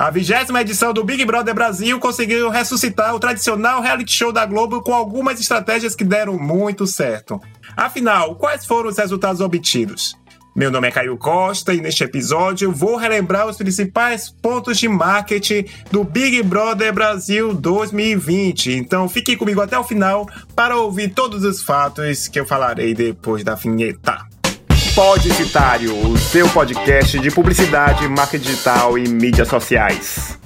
A vigésima edição do Big Brother Brasil conseguiu ressuscitar o tradicional reality show da Globo com algumas estratégias que deram muito certo. Afinal, quais foram os resultados obtidos? Meu nome é Caio Costa e neste episódio vou relembrar os principais pontos de marketing do Big Brother Brasil 2020. Então fique comigo até o final para ouvir todos os fatos que eu falarei depois da vinheta. Podicitário, o seu podcast de publicidade, marketing digital e mídias sociais.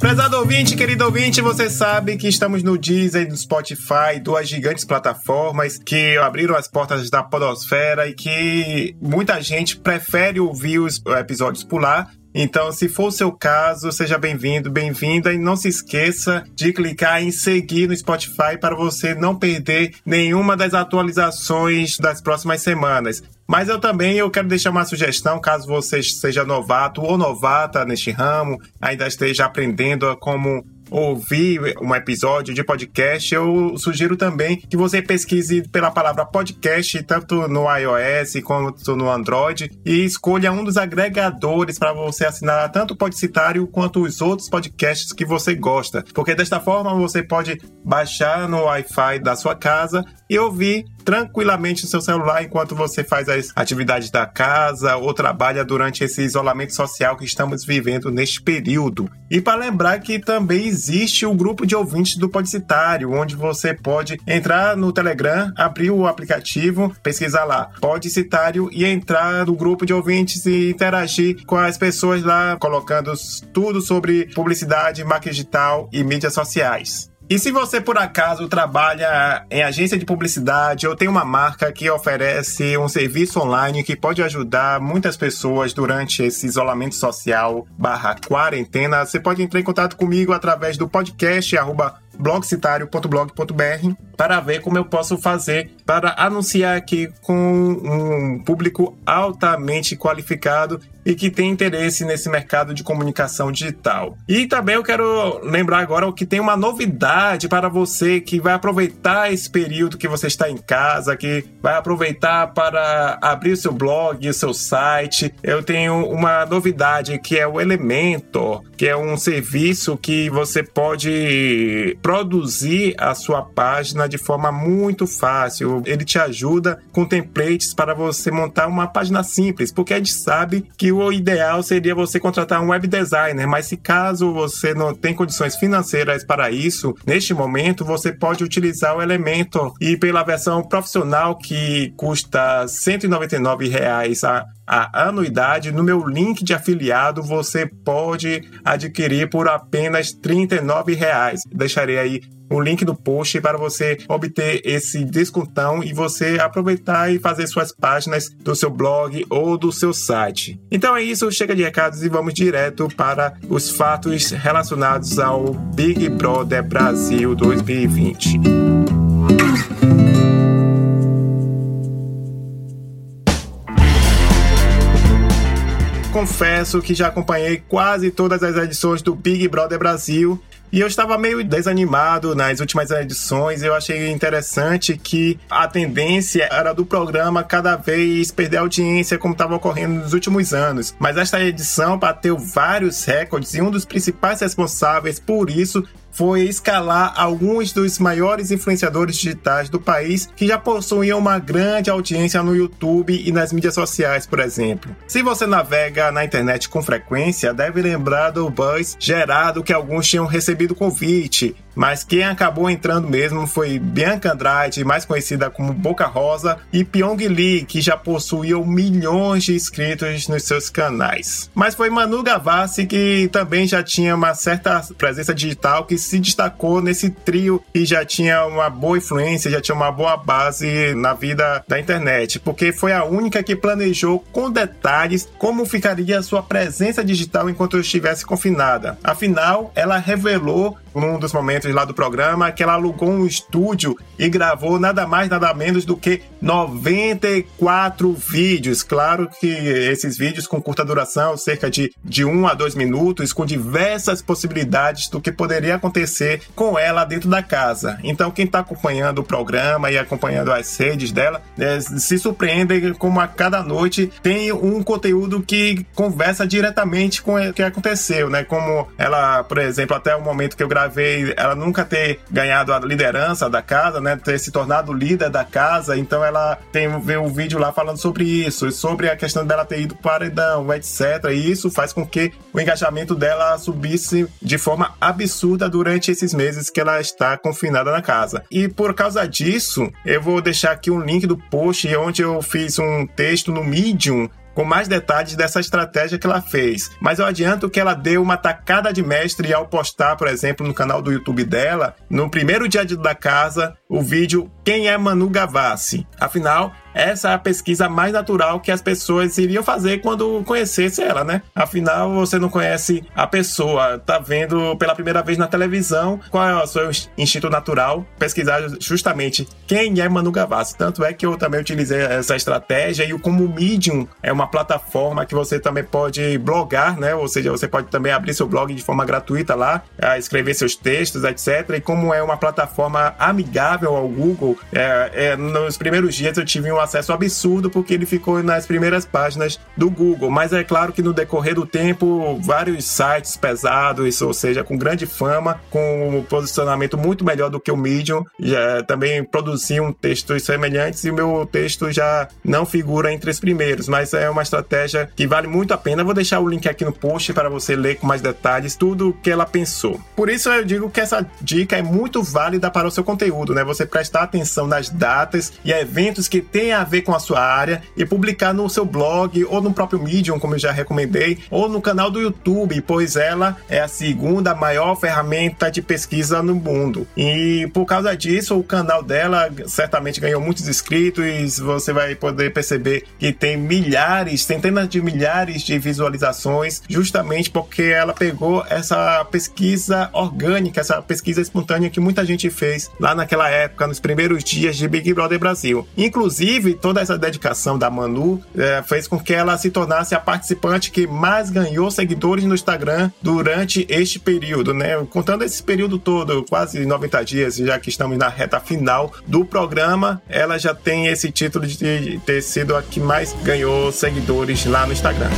Prezado ouvinte, querido ouvinte, você sabe que estamos no Deezer no Spotify, duas gigantes plataformas que abriram as portas da podosfera e que muita gente prefere ouvir os episódios por lá então, se for o seu caso, seja bem-vindo, bem-vinda e não se esqueça de clicar em seguir no Spotify para você não perder nenhuma das atualizações das próximas semanas. Mas eu também eu quero deixar uma sugestão, caso você seja novato ou novata neste ramo, ainda esteja aprendendo como ouvir um episódio de podcast, eu sugiro também que você pesquise pela palavra podcast, tanto no iOS quanto no Android, e escolha um dos agregadores para você assinar tanto o Podcitário quanto os outros podcasts que você gosta. Porque desta forma você pode baixar no Wi-Fi da sua casa e ouvir tranquilamente no seu celular enquanto você faz as atividades da casa ou trabalha durante esse isolamento social que estamos vivendo neste período. E para lembrar que também existe o grupo de ouvintes do Podcitário, onde você pode entrar no Telegram, abrir o aplicativo, pesquisar lá Podcitário e entrar no grupo de ouvintes e interagir com as pessoas lá, colocando tudo sobre publicidade, marketing digital e mídias sociais. E se você por acaso trabalha em agência de publicidade ou tem uma marca que oferece um serviço online que pode ajudar muitas pessoas durante esse isolamento social barra quarentena, você pode entrar em contato comigo através do podcast arroba blogcitario.blog.br para ver como eu posso fazer para anunciar aqui com um público altamente qualificado e que tem interesse nesse mercado de comunicação digital. E também eu quero lembrar agora que tem uma novidade para você que vai aproveitar esse período que você está em casa, que vai aproveitar para abrir o seu blog, o seu site. Eu tenho uma novidade que é o Elementor, que é um serviço que você pode produzir a sua página de forma muito fácil. Ele te ajuda com templates para você montar uma página simples, porque a gente sabe que o ideal seria você contratar um web designer, mas se caso você não tem condições financeiras para isso, neste momento você pode utilizar o Elementor e pela versão profissional que custa 199 reais a anuidade, no meu link de afiliado você pode adquirir por apenas 39 reais. Deixarei aí o link do post para você obter esse descontão e você aproveitar e fazer suas páginas do seu blog ou do seu site. Então é isso, chega de recados e vamos direto para os fatos relacionados ao Big Brother Brasil 2020. Confesso que já acompanhei quase todas as edições do Big Brother Brasil e eu estava meio desanimado nas últimas edições. Eu achei interessante que a tendência era do programa cada vez perder audiência, como estava ocorrendo nos últimos anos. Mas esta edição bateu vários recordes e um dos principais responsáveis por isso foi escalar alguns dos maiores influenciadores digitais do país que já possuíam uma grande audiência no YouTube e nas mídias sociais, por exemplo. Se você navega na internet com frequência, deve lembrar do buzz gerado que alguns tinham recebido convite mas quem acabou entrando mesmo foi Bianca Andrade, mais conhecida como Boca Rosa, e Pyong Lee, que já possuíam milhões de inscritos nos seus canais. Mas foi Manu Gavassi que também já tinha uma certa presença digital que se destacou nesse trio e já tinha uma boa influência, já tinha uma boa base na vida da internet, porque foi a única que planejou com detalhes como ficaria a sua presença digital enquanto estivesse confinada. Afinal, ela revelou num dos momentos lá do programa, que ela alugou um estúdio e gravou nada mais, nada menos do que 94 vídeos. Claro que esses vídeos com curta duração, cerca de, de 1 a 2 minutos, com diversas possibilidades do que poderia acontecer com ela dentro da casa. Então, quem está acompanhando o programa e acompanhando as redes dela, é, se surpreende como a cada noite tem um conteúdo que conversa diretamente com o que aconteceu, né? Como ela, por exemplo, até o momento que eu gravei, ela nunca ter ganhado a liderança da casa, né? Ter se tornado líder da casa. Então ela tem um vídeo lá falando sobre isso, sobre a questão dela ter ido para o paredão, etc. E isso faz com que o engajamento dela subisse de forma absurda durante esses meses que ela está confinada na casa. E por causa disso, eu vou deixar aqui um link do post onde eu fiz um texto no Medium com mais detalhes dessa estratégia que ela fez. Mas eu adianto que ela deu uma tacada de mestre ao postar, por exemplo, no canal do YouTube dela, no primeiro dia da casa, o vídeo Quem é Manu Gavassi? Afinal, essa é a pesquisa mais natural que as pessoas iriam fazer quando conhecesse ela, né? Afinal, você não conhece a pessoa, tá vendo pela primeira vez na televisão qual é o seu instinto natural, pesquisar justamente quem é Manu Gavassi. Tanto é que eu também utilizei essa estratégia e como o Medium é uma plataforma que você também pode blogar, né? Ou seja, você pode também abrir seu blog de forma gratuita lá, escrever seus textos, etc. E como é uma plataforma amigável ao Google, é, é, nos primeiros dias eu tive um acesso absurdo porque ele ficou nas primeiras páginas do Google. Mas é claro que no decorrer do tempo, vários sites pesados, ou seja, com grande fama, com um posicionamento muito melhor do que o Medium, já também produziam textos semelhantes e o meu texto já não figura entre os primeiros, mas é uma estratégia que vale muito a pena. vou deixar o link aqui no post para você ler com mais detalhes tudo o que ela pensou. Por isso eu digo que essa dica é muito válida para o seu conteúdo, né? Você prestar atenção nas datas e eventos que têm a ver com a sua área e publicar no seu blog ou no próprio Medium, como eu já recomendei, ou no canal do YouTube, pois ela é a segunda maior ferramenta de pesquisa no mundo. E por causa disso, o canal dela certamente ganhou muitos inscritos, você vai poder perceber que tem milhares, centenas de milhares de visualizações, justamente porque ela pegou essa pesquisa orgânica, essa pesquisa espontânea que muita gente fez lá naquela época, nos primeiros dias de Big Brother Brasil. Inclusive, Inclusive, toda essa dedicação da Manu é, fez com que ela se tornasse a participante que mais ganhou seguidores no Instagram durante este período, né? Contando esse período todo, quase 90 dias, já que estamos na reta final do programa, ela já tem esse título de ter sido a que mais ganhou seguidores lá no Instagram.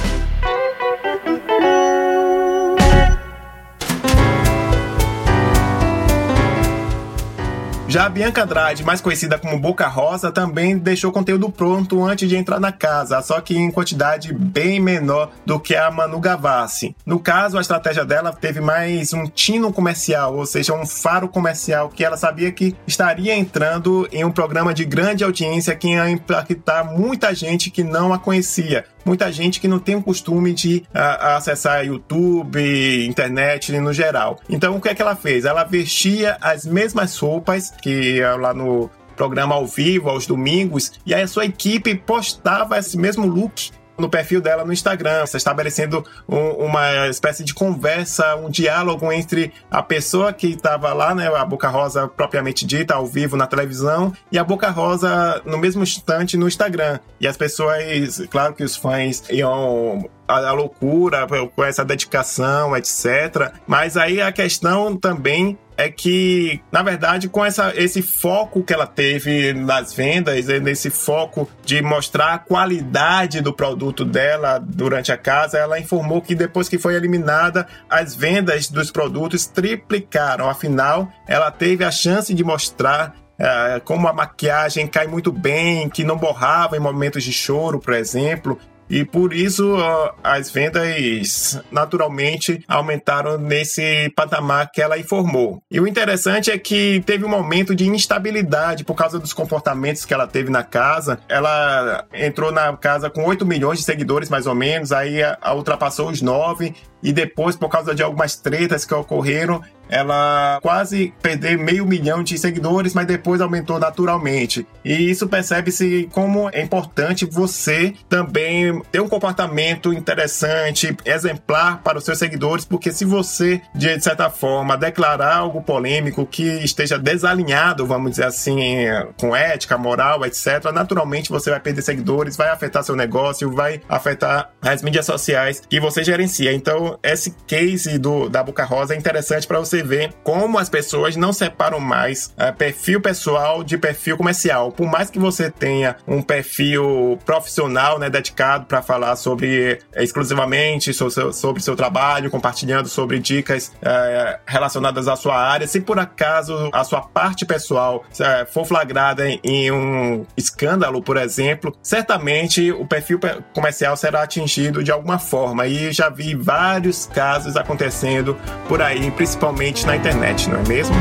Já a Bianca Andrade, mais conhecida como Boca Rosa, também deixou conteúdo pronto antes de entrar na casa, só que em quantidade bem menor do que a Manu Gavassi. No caso, a estratégia dela teve mais um tino comercial, ou seja, um faro comercial que ela sabia que estaria entrando em um programa de grande audiência que ia impactar muita gente que não a conhecia muita gente que não tem o costume de a, acessar YouTube, internet no geral. Então, o que é que ela fez? Ela vestia as mesmas roupas que lá no programa ao vivo, aos domingos, e aí a sua equipe postava esse mesmo look no perfil dela no Instagram, estabelecendo um, uma espécie de conversa, um diálogo entre a pessoa que estava lá, né, a Boca Rosa propriamente dita, ao vivo na televisão, e a Boca Rosa no mesmo instante no Instagram. E as pessoas, claro que os fãs iam a, loucura com essa dedicação, etc. Mas aí a questão também é que, na verdade, com essa, esse foco que ela teve nas vendas, nesse foco de mostrar a qualidade do produto dela durante a casa, ela informou que depois que foi eliminada, as vendas dos produtos triplicaram. Afinal, ela teve a chance de mostrar é, como a maquiagem cai muito bem, que não borrava em momentos de choro, por exemplo, e por isso as vendas naturalmente aumentaram nesse patamar que ela informou. E o interessante é que teve um momento de instabilidade por causa dos comportamentos que ela teve na casa. Ela entrou na casa com 8 milhões de seguidores, mais ou menos, aí ultrapassou os 9 e depois, por causa de algumas tretas que ocorreram, ela quase perder meio milhão de seguidores, mas depois aumentou naturalmente. E isso percebe-se como é importante você também ter um comportamento interessante, exemplar para os seus seguidores, porque se você, de certa forma, declarar algo polêmico que esteja desalinhado, vamos dizer assim, com ética, moral, etc., naturalmente você vai perder seguidores, vai afetar seu negócio, vai afetar as mídias sociais que você gerencia. Então, esse case do, da Boca Rosa é interessante para você ver como as pessoas não separam mais é, perfil pessoal de perfil comercial. Por mais que você tenha um perfil profissional, né, dedicado para falar sobre é, exclusivamente sobre, sobre seu trabalho, compartilhando sobre dicas é, relacionadas à sua área, se por acaso a sua parte pessoal for flagrada em, em um escândalo, por exemplo, certamente o perfil comercial será atingido de alguma forma. E já vi vários casos acontecendo por aí, principalmente na internet, não é mesmo?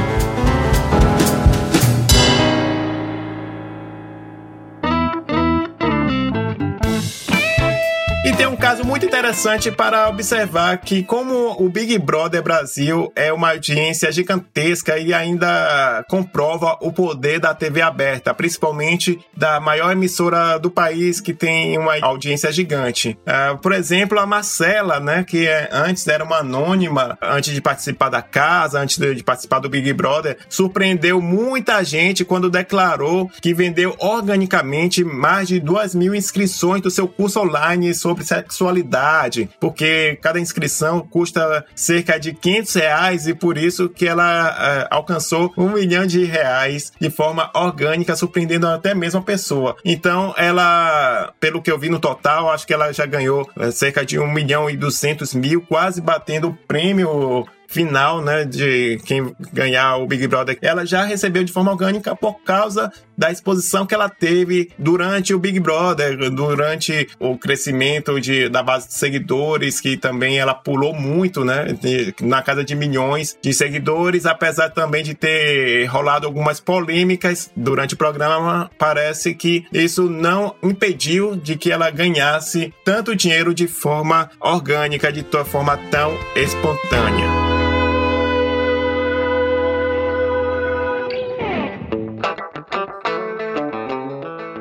Caso muito interessante para observar que como o Big Brother Brasil é uma audiência gigantesca e ainda comprova o poder da TV aberta, principalmente da maior emissora do país que tem uma audiência gigante. Uh, por exemplo, a Marcela, né, que é, antes era uma anônima, antes de participar da casa, antes de, participar do Big Brother, surpreendeu muita gente quando declarou que vendeu organicamente mais de duas mil inscrições do seu curso online sobre sexo sexualidade, porque cada inscrição custa cerca de 500 reais e por isso que ela uh, alcançou um milhão de reais de forma orgânica, surpreendendo até mesmo a pessoa. Então, ela, pelo que eu vi no total, acho que ela já ganhou uh, cerca de um milhão e duzentos mil, quase batendo o prêmio final, né, de quem ganhar o Big Brother, ela já recebeu de forma orgânica por causa da exposição que ela teve durante o Big Brother, durante o crescimento de, da base de seguidores, que também ela pulou muito, né, de, na casa de milhões de seguidores, apesar também de ter rolado algumas polêmicas durante o programa, parece que isso não impediu de que ela ganhasse tanto dinheiro de forma orgânica, de forma tão espontânea.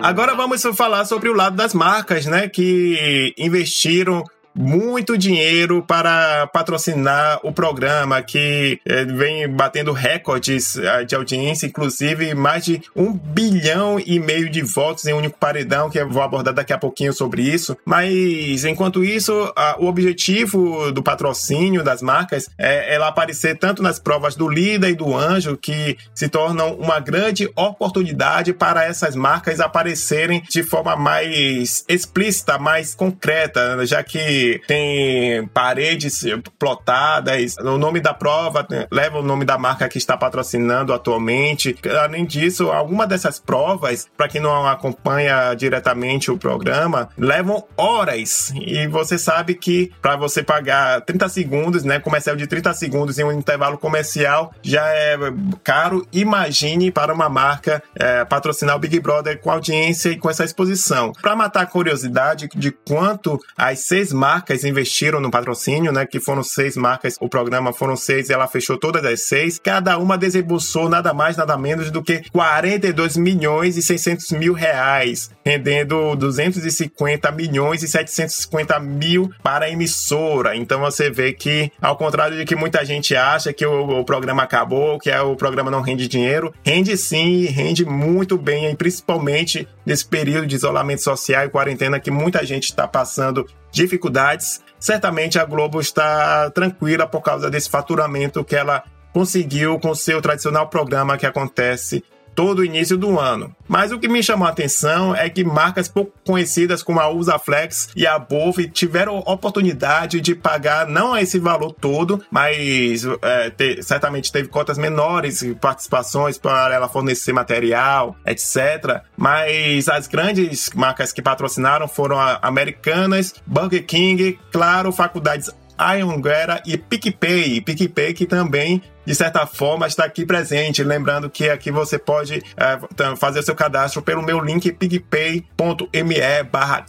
Agora vamos falar sobre o lado das marcas, né? Que investiram muito dinheiro para patrocinar o programa, que é, vem batendo recordes eh, de audiência, inclusive mais de um bilhão e meio de votos em um único paredão, que eu vou abordar daqui a pouquinho sobre isso. Mas, enquanto isso, a, o objetivo do patrocínio das marcas é ela aparecer tanto nas provas do Lida e do Anjo, que se tornam uma grande oportunidade para essas marcas aparecerem de forma mais explícita, mais concreta, já que tem paredes plotadas, o nome da prova leva o nome da marca que está patrocinando atualmente. Além disso, alguma dessas provas, para quem não acompanha diretamente o programa, levam horas. E você sabe que para você pagar 30 segundos, né, comercial de 30 segundos em um intervalo comercial já é caro. Imagine para uma marca é, patrocinar o Big Brother com audiência e com essa exposição. Para matar a curiosidade de quanto as seis marcas marcas investiram no patrocínio, né? Que foram seis marcas, o programa foram seis e ela fechou todas as seis. Cada uma desembolsou nada mais, nada menos do que 42 milhões e 600 mil reais, rendendo 250 milhões e 750 mil para a emissora. Então você vê que, ao contrário de que muita gente acha que o, o programa acabou, que é, o programa não rende dinheiro, rende sim, rende muito bem, principalmente nesse período de isolamento social e quarentena que muita gente está passando dificuldades, certamente a Globo está tranquila por causa desse faturamento que ela conseguiu com seu tradicional programa que acontece todo o início do ano. Mas o que me chamou a atenção é que marcas pouco conhecidas como a Usaflex e a Bove tiveram oportunidade de pagar não esse valor todo, mas é, te, certamente teve cotas menores, participações para ela fornecer material, etc. Mas as grandes marcas que patrocinaram foram a Americanas, Burger King, claro, faculdades Anhanguera e PicPay. PicPay que também de certa forma, estar aqui presente. Lembrando que aqui você pode é, fazer seu cadastro pelo meu link pigpay.me barra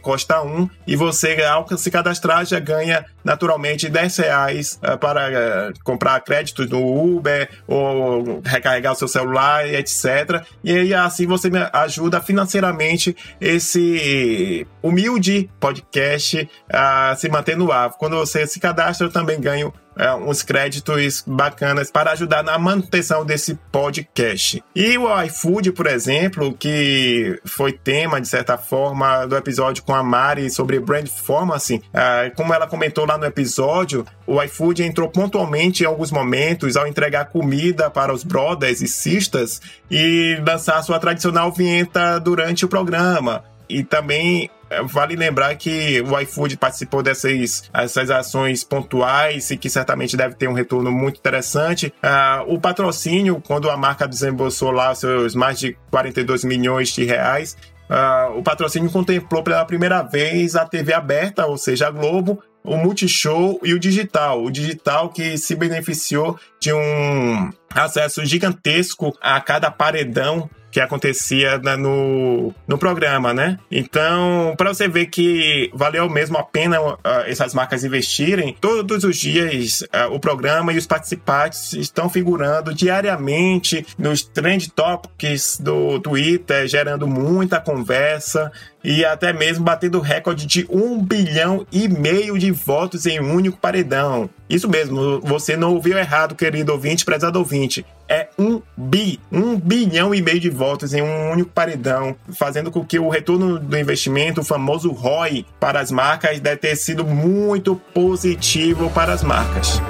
Costa 1 e você, ao se cadastrar, já ganha naturalmente 10 reais é, para é, comprar créditos no Uber ou recarregar o seu celular, etc. E aí, assim você me ajuda financeiramente esse humilde podcast a se manter no ar. Quando você se cadastra, eu também ganho é, uns créditos bacanas para ajudar na manutenção desse podcast. E o iFood, por exemplo, que foi tema, de certa forma, do episódio com a Mari sobre brand performance, é, como ela comentou lá no episódio, o iFood entrou pontualmente em alguns momentos ao entregar comida para os brothers e sisters e lançar sua tradicional vinheta durante o programa. E também vale lembrar que o iFood participou dessas essas ações pontuais e que certamente deve ter um retorno muito interessante. Uh, o patrocínio, quando a marca desembolsou lá seus mais de 42 milhões de reais, uh, o patrocínio contemplou pela primeira vez a TV aberta, ou seja, a Globo, o Multishow e o digital. O digital que se beneficiou de um acesso gigantesco a cada paredão que acontecia no, no programa, né? Então, para você ver que valeu mesmo a pena uh, essas marcas investirem, todos os dias uh, o programa e os participantes estão figurando diariamente nos trend topics do Twitter, gerando muita conversa e até mesmo batendo o recorde de um bilhão e meio de votos em um único paredão. Isso mesmo, você não ouviu errado, querido ouvinte, prezado ouvinte. É um bi, um bilhão e meio de votos em um único paredão, fazendo com que o retorno do investimento, o famoso ROI, para as marcas deve ter sido muito positivo para as marcas.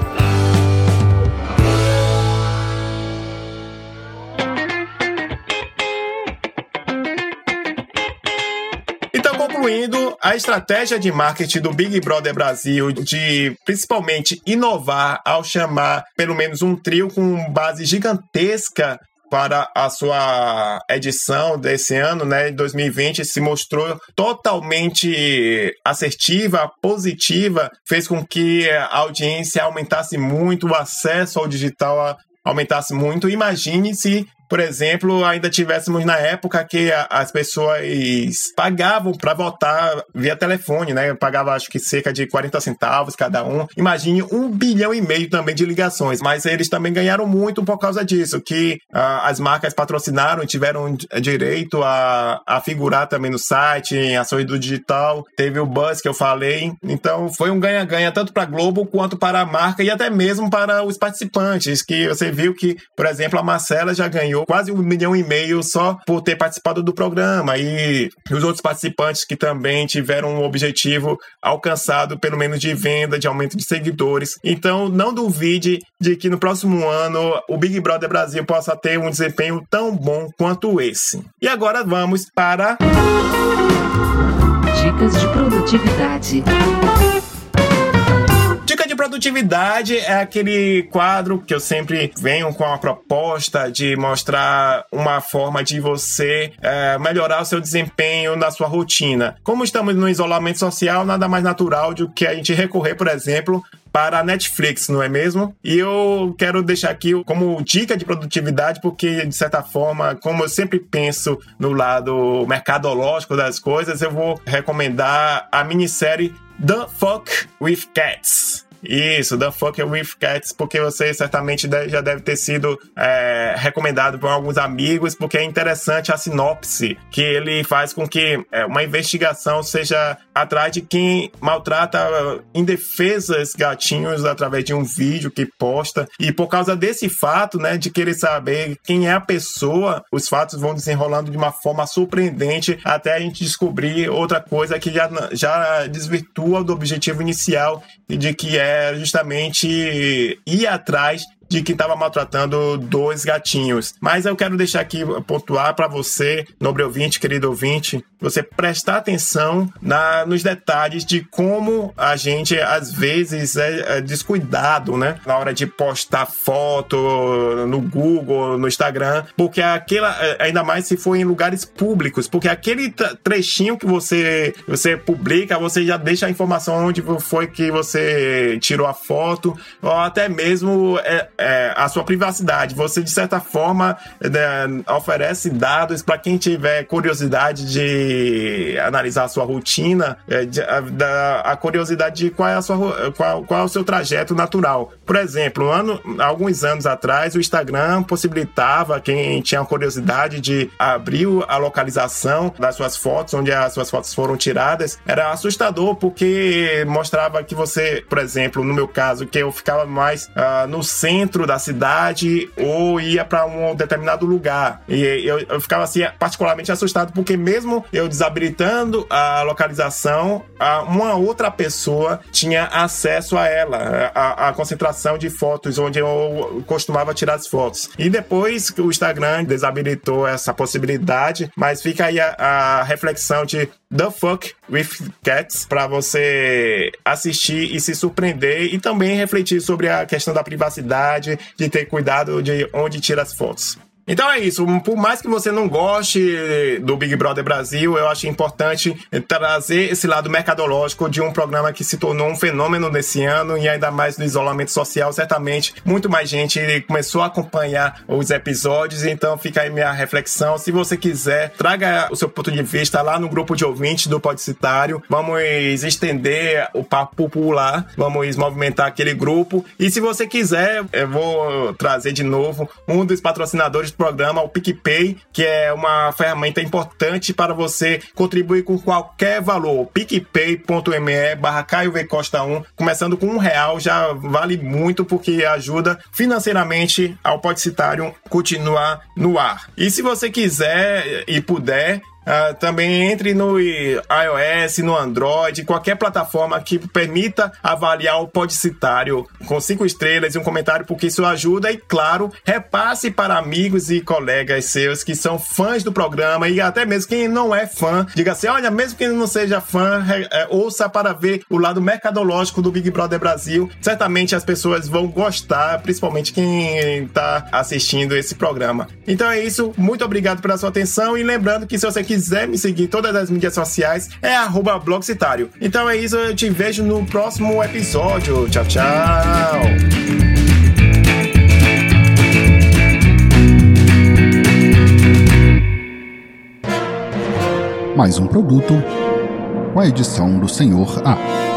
Concluindo, a estratégia de marketing do Big Brother Brasil de principalmente inovar ao chamar pelo menos um trio com base gigantesca para a sua edição desse ano, né, 2020, se mostrou totalmente assertiva, positiva, fez com que a audiência aumentasse muito, o acesso ao digital aumentasse muito. Imagine se por exemplo, ainda tivéssemos na época que as pessoas pagavam para votar via telefone, né? Pagava acho que cerca de 40 centavos cada um. Imagine um bilhão e meio também de ligações, mas eles também ganharam muito por causa disso, que as marcas patrocinaram e tiveram direito a, a figurar também no site, em ações do digital. Teve o buzz que eu falei. Então foi um ganha-ganha tanto para a Globo quanto para a marca e até mesmo para os participantes, que você viu que, por exemplo, a Marcela já ganhou quase um milhão e meio só por ter participado do programa. E os outros participantes que também tiveram um objetivo alcançado, pelo menos de venda, de aumento de seguidores. Então, não duvide de que no próximo ano o Big Brother Brasil possa ter um desempenho tão bom quanto esse. E agora vamos para. Dicas de produtividade. Produtividade é aquele quadro que eu sempre venho com a proposta de mostrar uma forma de você é, melhorar o seu desempenho na sua rotina. Como estamos no isolamento social, nada mais natural do que a gente recorrer, por exemplo, para a Netflix, não é mesmo? E eu quero deixar aqui como dica de produtividade, porque, de certa forma, como eu sempre penso no lado mercadológico das coisas, eu vou recomendar a minissérie The Fuck with Cats. Isso, The Fucker with Cats, porque você certamente já deve ter sido é, recomendado por alguns amigos, porque é interessante a sinopse, que ele faz com que é, uma investigação seja atrás de quem maltrata indefesas gatinhos através de um vídeo que posta. E por causa desse fato, né, de querer saber quem é a pessoa, os fatos vão desenrolando de uma forma surpreendente até a gente descobrir outra coisa que já, já desvirtua do objetivo inicial de que é é justamente ir atrás de que estava maltratando dois gatinhos. Mas eu quero deixar aqui pontuar para você, nobre ouvinte, querido ouvinte, você prestar atenção na, nos detalhes de como a gente às vezes é, é descuidado, né? Na hora de postar foto no Google, no Instagram, porque aquela, é, ainda mais se for em lugares públicos, porque aquele trechinho que você, você publica, você já deixa a informação onde foi que você tirou a foto, ou até mesmo é, é, a sua privacidade. Você, de certa forma, né, oferece dados para quem tiver curiosidade de analisar a sua rotina, é, de, a, da, a curiosidade de qual é, a sua, qual, qual é o seu trajeto natural. Por exemplo, ano, alguns anos atrás, o Instagram possibilitava quem tinha curiosidade de abrir a localização das suas fotos, onde as suas fotos foram tiradas. Era assustador porque mostrava que você, por exemplo, no meu caso, que eu ficava mais uh, no centro da cidade ou ia para um determinado lugar. E eu, eu ficava assim, particularmente assustado porque mesmo eu desabilitando a localização, uma outra pessoa tinha acesso a ela, a, a concentração de fotos onde eu costumava tirar as fotos. E depois que o Instagram desabilitou essa possibilidade, mas fica aí a, a reflexão de The Fuck with Cats para você assistir e se surpreender e também refletir sobre a questão da privacidade, de ter cuidado de onde tira as fotos. Então é isso. Por mais que você não goste do Big Brother Brasil, eu acho importante trazer esse lado mercadológico de um programa que se tornou um fenômeno nesse ano e ainda mais no isolamento social. Certamente, muito mais gente começou a acompanhar os episódios. Então fica aí minha reflexão. Se você quiser, traga o seu ponto de vista lá no grupo de ouvintes do Podcitário. Vamos estender o papo popular. Vamos movimentar aquele grupo. E se você quiser, eu vou trazer de novo um dos patrocinadores programa, o PicPay, que é uma ferramenta importante para você contribuir com qualquer valor. picpay.me barra Caio v Costa 1, começando com um real, já vale muito porque ajuda financeiramente ao Podcitário continuar no ar. E se você quiser e puder, Uh, também entre no iOS, no Android, qualquer plataforma que permita avaliar o podcitário com cinco estrelas e um comentário, porque isso ajuda. E claro, repasse para amigos e colegas seus que são fãs do programa e até mesmo quem não é fã, diga assim: olha, mesmo que não seja fã, é, ouça para ver o lado mercadológico do Big Brother Brasil. Certamente as pessoas vão gostar, principalmente quem está assistindo esse programa. Então é isso, muito obrigado pela sua atenção e lembrando que se você quiser me seguir em todas as mídias sociais, é blogcitário. Então é isso, eu te vejo no próximo episódio. Tchau, tchau! Mais um produto com a edição do Senhor A.